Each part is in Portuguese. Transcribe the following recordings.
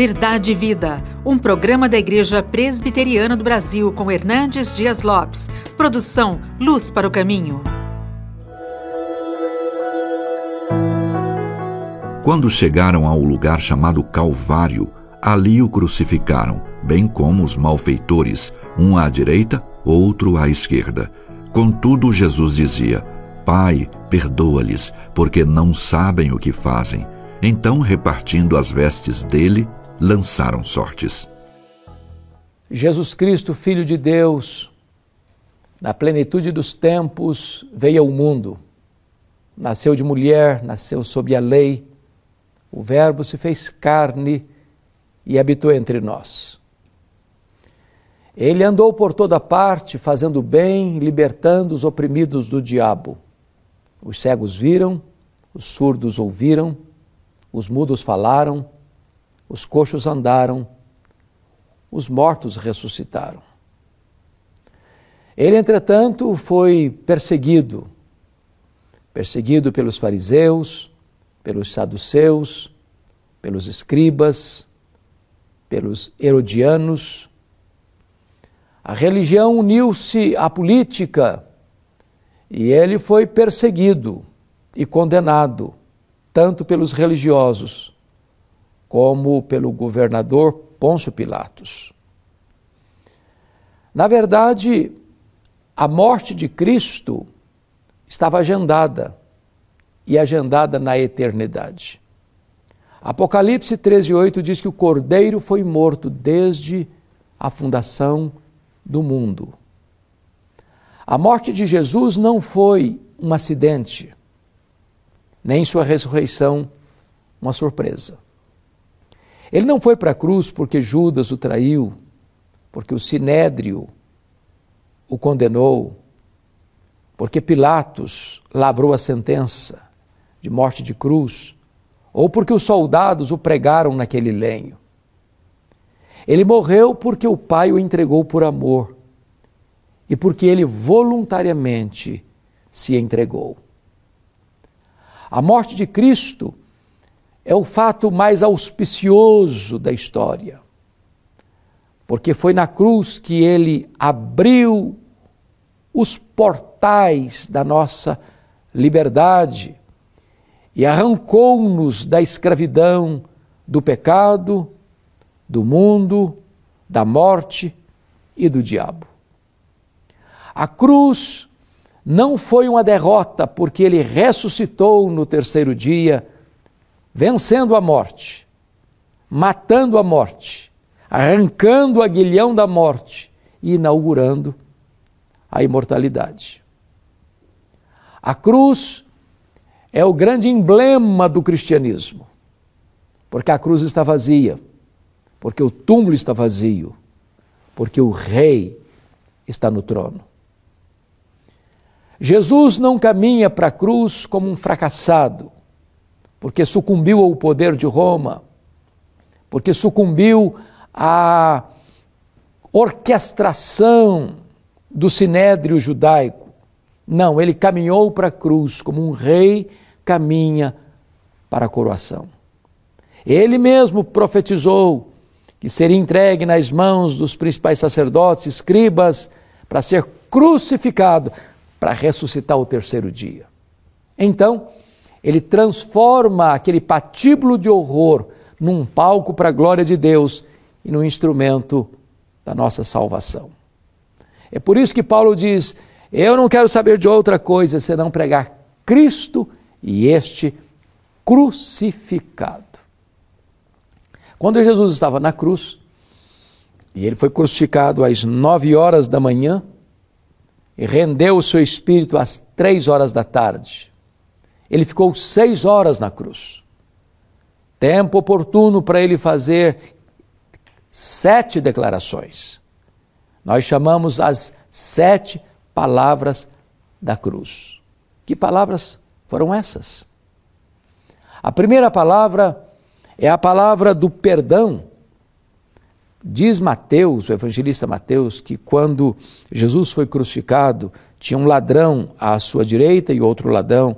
Verdade e Vida, um programa da Igreja Presbiteriana do Brasil com Hernandes Dias Lopes. Produção Luz para o Caminho. Quando chegaram ao lugar chamado Calvário, ali o crucificaram, bem como os malfeitores, um à direita, outro à esquerda. Contudo, Jesus dizia: Pai, perdoa-lhes, porque não sabem o que fazem. Então, repartindo as vestes dele, lançaram sortes. Jesus Cristo, Filho de Deus, na plenitude dos tempos, veio ao mundo. Nasceu de mulher, nasceu sob a lei. O Verbo se fez carne e habitou entre nós. Ele andou por toda parte, fazendo bem, libertando os oprimidos do diabo. Os cegos viram, os surdos ouviram, os mudos falaram os coxos andaram, os mortos ressuscitaram. Ele, entretanto, foi perseguido, perseguido pelos fariseus, pelos saduceus, pelos escribas, pelos herodianos. A religião uniu-se à política e ele foi perseguido e condenado, tanto pelos religiosos como pelo governador Pôncio Pilatos. Na verdade, a morte de Cristo estava agendada e agendada na eternidade. Apocalipse 13:8 diz que o Cordeiro foi morto desde a fundação do mundo. A morte de Jesus não foi um acidente, nem sua ressurreição uma surpresa. Ele não foi para a cruz porque Judas o traiu, porque o sinédrio o condenou, porque Pilatos lavrou a sentença de morte de cruz, ou porque os soldados o pregaram naquele lenho. Ele morreu porque o Pai o entregou por amor e porque ele voluntariamente se entregou. A morte de Cristo é o fato mais auspicioso da história, porque foi na cruz que ele abriu os portais da nossa liberdade e arrancou-nos da escravidão, do pecado, do mundo, da morte e do diabo. A cruz não foi uma derrota, porque ele ressuscitou no terceiro dia vencendo a morte, matando a morte, arrancando o aguilhão da morte e inaugurando a imortalidade. A cruz é o grande emblema do cristianismo, porque a cruz está vazia, porque o túmulo está vazio, porque o rei está no trono. Jesus não caminha para a cruz como um fracassado, porque sucumbiu ao poder de Roma, porque sucumbiu à orquestração do sinédrio judaico. Não, ele caminhou para a cruz como um rei caminha para a coroação. Ele mesmo profetizou que seria entregue nas mãos dos principais sacerdotes, escribas, para ser crucificado, para ressuscitar o terceiro dia. Então, ele transforma aquele patíbulo de horror num palco para a glória de Deus e num instrumento da nossa salvação. É por isso que Paulo diz: Eu não quero saber de outra coisa senão pregar Cristo e este crucificado. Quando Jesus estava na cruz, e ele foi crucificado às nove horas da manhã, e rendeu o seu espírito às três horas da tarde. Ele ficou seis horas na cruz. Tempo oportuno para ele fazer sete declarações. Nós chamamos as sete palavras da cruz. Que palavras foram essas? A primeira palavra é a palavra do perdão. Diz Mateus, o evangelista Mateus, que quando Jesus foi crucificado, tinha um ladrão à sua direita e outro ladrão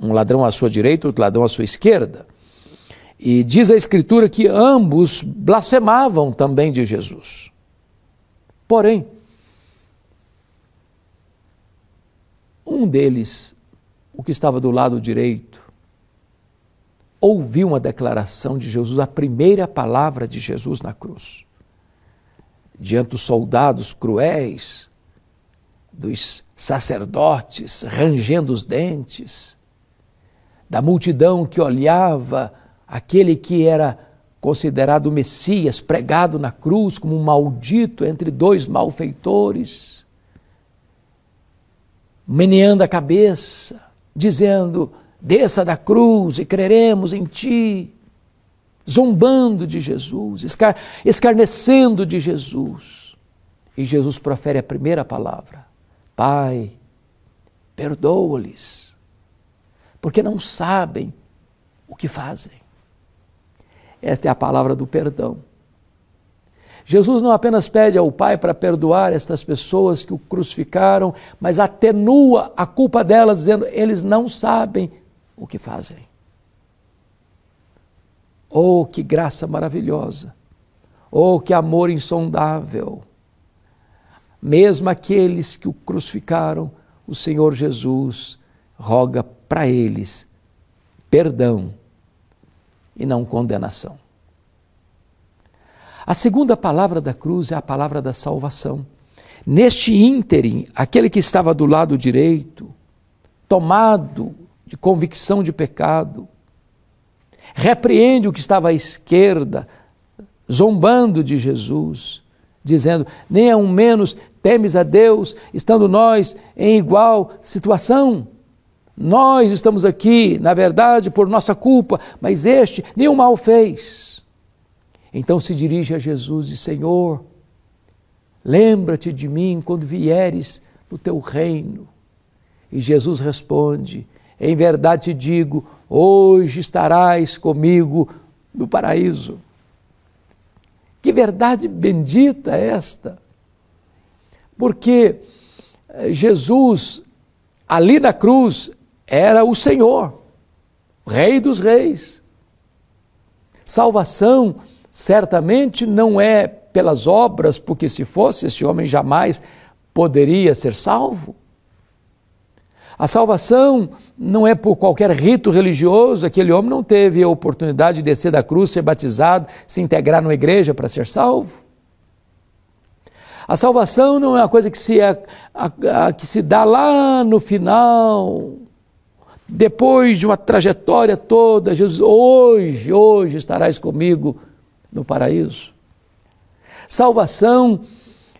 um ladrão à sua direita, outro ladrão à sua esquerda. E diz a Escritura que ambos blasfemavam também de Jesus. Porém, um deles, o que estava do lado direito, ouviu uma declaração de Jesus, a primeira palavra de Jesus na cruz. Diante dos soldados cruéis, dos sacerdotes rangendo os dentes, da multidão que olhava aquele que era considerado o Messias, pregado na cruz como um maldito entre dois malfeitores, meneando a cabeça, dizendo: desça da cruz e creremos em ti, zombando de Jesus, escar escarnecendo de Jesus. E Jesus profere a primeira palavra: Pai, perdoa-lhes, porque não sabem o que fazem. Esta é a palavra do perdão. Jesus não apenas pede ao Pai para perdoar estas pessoas que o crucificaram, mas atenua a culpa delas, dizendo: eles não sabem o que fazem. Oh, que graça maravilhosa! Oh, que amor insondável! Mesmo aqueles que o crucificaram, o Senhor Jesus roga para eles perdão e não condenação. A segunda palavra da cruz é a palavra da salvação. Neste ínterim, aquele que estava do lado direito, tomado de convicção de pecado, repreende o que estava à esquerda, zombando de Jesus, dizendo: nem a um menos temes a Deus, estando nós em igual situação. Nós estamos aqui, na verdade, por nossa culpa, mas este nenhum mal fez. Então se dirige a Jesus e diz: Senhor, lembra-te de mim quando vieres no teu reino. E Jesus responde: em verdade te digo, hoje estarás comigo no paraíso. Que verdade bendita é esta! Porque eh, Jesus, ali na cruz, era o Senhor, Rei dos Reis. Salvação certamente não é pelas obras, porque se fosse, esse homem jamais poderia ser salvo. A salvação não é por qualquer rito religioso, aquele homem não teve a oportunidade de descer da cruz, ser batizado, se integrar numa igreja para ser salvo. A salvação não é uma coisa que se, é, a, a, que se dá lá no final, depois de uma trajetória toda. Jesus, hoje, hoje estarás comigo no paraíso. Salvação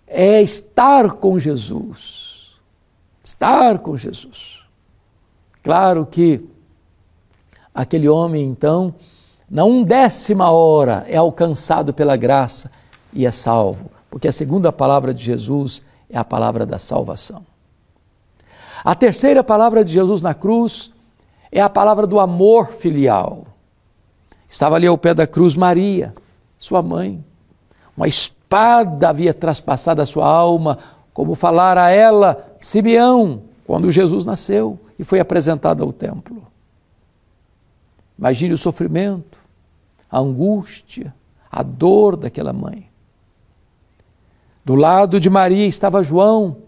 é estar com Jesus estar com Jesus. Claro que aquele homem, então, na undécima hora é alcançado pela graça e é salvo, porque a segunda palavra de Jesus é a palavra da salvação. A terceira palavra de Jesus na cruz é a palavra do amor filial. Estava ali ao pé da cruz Maria, sua mãe. Uma espada havia traspassado a sua alma, como falara a ela Simeão, quando Jesus nasceu e foi apresentado ao templo. Imagine o sofrimento, a angústia, a dor daquela mãe. Do lado de Maria estava João,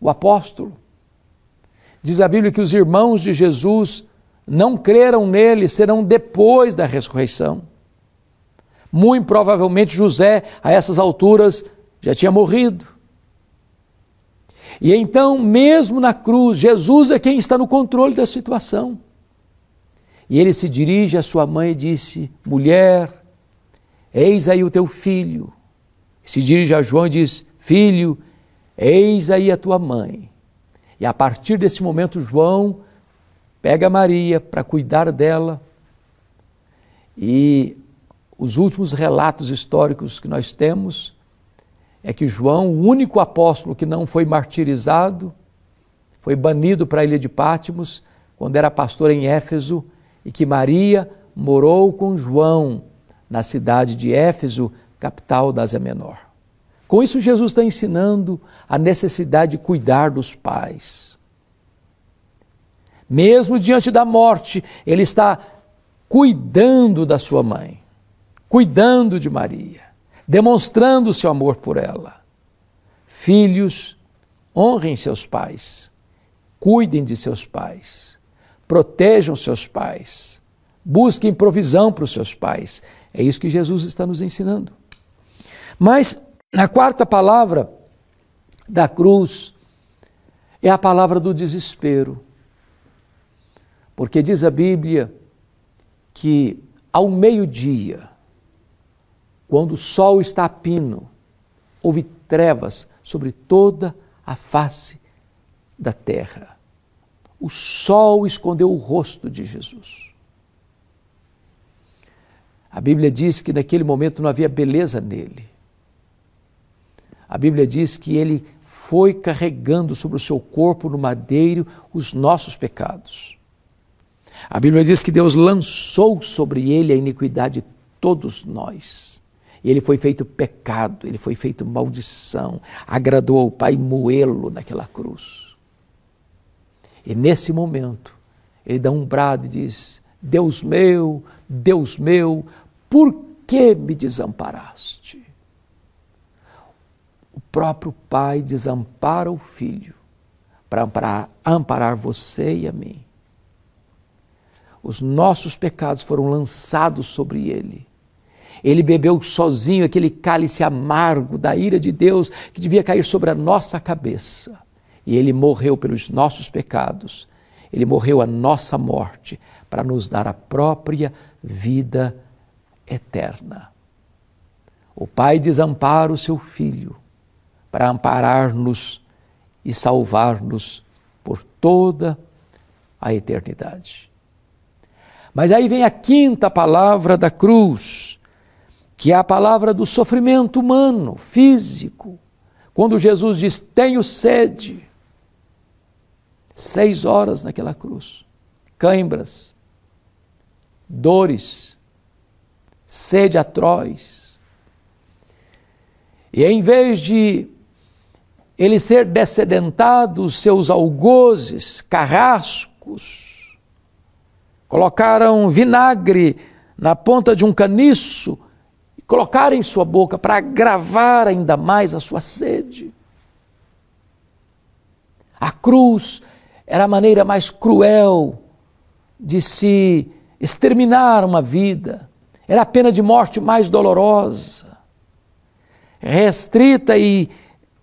o apóstolo. Diz a Bíblia que os irmãos de Jesus não creram nele, serão depois da ressurreição. Muito provavelmente José, a essas alturas, já tinha morrido. E então, mesmo na cruz, Jesus é quem está no controle da situação. E ele se dirige à sua mãe e disse: Mulher, eis aí o teu filho. Se dirige a João e diz: Filho, eis aí a tua mãe. E a partir desse momento, João pega Maria para cuidar dela. E os últimos relatos históricos que nós temos é que João, o único apóstolo que não foi martirizado, foi banido para a ilha de Pátimos quando era pastor em Éfeso e que Maria morou com João na cidade de Éfeso, capital da Ásia Menor. Com isso, Jesus está ensinando a necessidade de cuidar dos pais. Mesmo diante da morte, ele está cuidando da sua mãe, cuidando de Maria, demonstrando seu amor por ela. Filhos, honrem seus pais, cuidem de seus pais, protejam seus pais, busquem provisão para os seus pais. É isso que Jesus está nos ensinando. Mas na quarta palavra da cruz é a palavra do desespero. Porque diz a Bíblia que ao meio-dia, quando o sol está a pino, houve trevas sobre toda a face da terra. O sol escondeu o rosto de Jesus. A Bíblia diz que naquele momento não havia beleza nele. A Bíblia diz que ele foi carregando sobre o seu corpo no madeiro os nossos pecados. A Bíblia diz que Deus lançou sobre ele a iniquidade de todos nós. E ele foi feito pecado, ele foi feito maldição, agradou ao Pai moê-lo naquela cruz. E nesse momento, ele dá um brado e diz: Deus meu, Deus meu, por que me desamparaste? O próprio Pai desampara o Filho para amparar, amparar você e a mim. Os nossos pecados foram lançados sobre ele. Ele bebeu sozinho aquele cálice amargo da ira de Deus que devia cair sobre a nossa cabeça. E ele morreu pelos nossos pecados. Ele morreu a nossa morte para nos dar a própria vida eterna. O Pai desampara o seu Filho para amparar-nos e salvar-nos por toda a eternidade. Mas aí vem a quinta palavra da cruz, que é a palavra do sofrimento humano, físico. Quando Jesus diz: Tenho sede. Seis horas naquela cruz, cãibras, dores, sede atroz. E em vez de ele ser descedentado, seus algozes, carrascos, colocaram vinagre na ponta de um caniço e colocaram em sua boca para agravar ainda mais a sua sede. A cruz era a maneira mais cruel de se exterminar uma vida. Era a pena de morte mais dolorosa, restrita e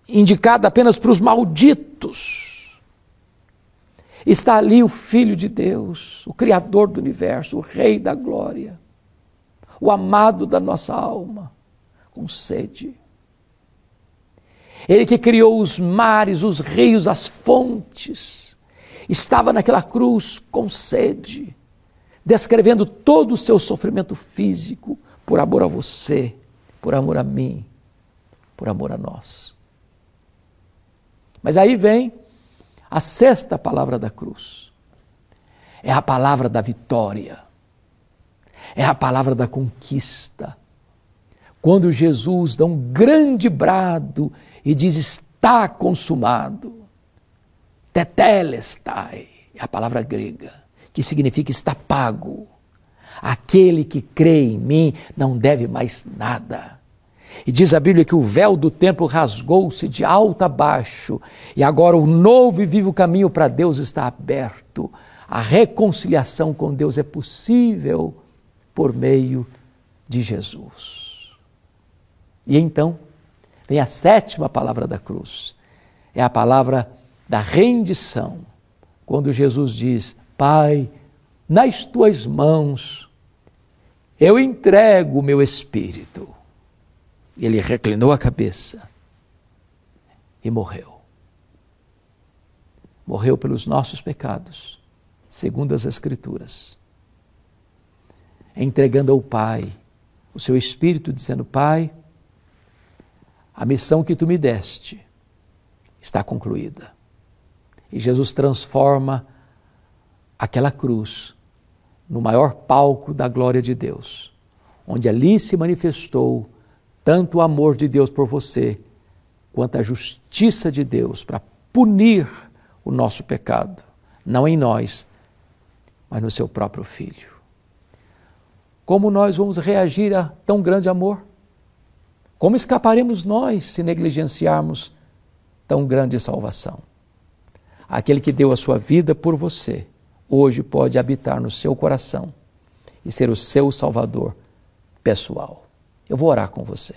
indicada apenas para os malditos. Está ali o Filho de Deus, o Criador do universo, o Rei da glória, o amado da nossa alma, com sede. Ele que criou os mares, os rios, as fontes, estava naquela cruz com sede descrevendo todo o seu sofrimento físico por amor a você, por amor a mim, por amor a nós. Mas aí vem a sexta palavra da cruz. É a palavra da vitória. É a palavra da conquista. Quando Jesus dá um grande brado e diz: Está consumado. Tetelestai, é a palavra grega que significa está pago. Aquele que crê em mim não deve mais nada. E diz a Bíblia que o véu do templo rasgou-se de alto a baixo, e agora o novo e vivo caminho para Deus está aberto. A reconciliação com Deus é possível por meio de Jesus. E então, vem a sétima palavra da cruz. É a palavra da rendição. Quando Jesus diz: Pai, nas tuas mãos eu entrego o meu espírito. Ele reclinou a cabeça e morreu. Morreu pelos nossos pecados, segundo as Escrituras. Entregando ao Pai o seu espírito, dizendo: Pai, a missão que tu me deste está concluída. E Jesus transforma aquela cruz no maior palco da glória de Deus, onde ali se manifestou tanto o amor de Deus por você, quanto a justiça de Deus para punir o nosso pecado, não em nós, mas no seu próprio Filho. como nós vamos reagir a tão grande amor? Como escaparemos nós se negligenciarmos tão grande salvação? Aquele que deu a sua vida por você, hoje pode habitar no seu coração e ser o seu Salvador pessoal. Eu vou orar com você.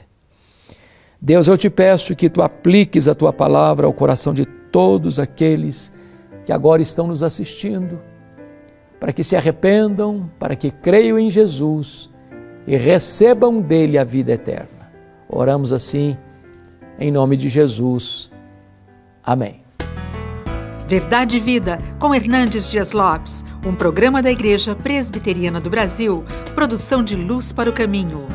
Deus, eu te peço que tu apliques a tua palavra ao coração de todos aqueles que agora estão nos assistindo para que se arrependam, para que creiam em Jesus e recebam dele a vida eterna. Oramos assim, em nome de Jesus. Amém. Verdade e Vida, com Hernandes Dias Lopes, um programa da Igreja Presbiteriana do Brasil, produção de Luz para o Caminho.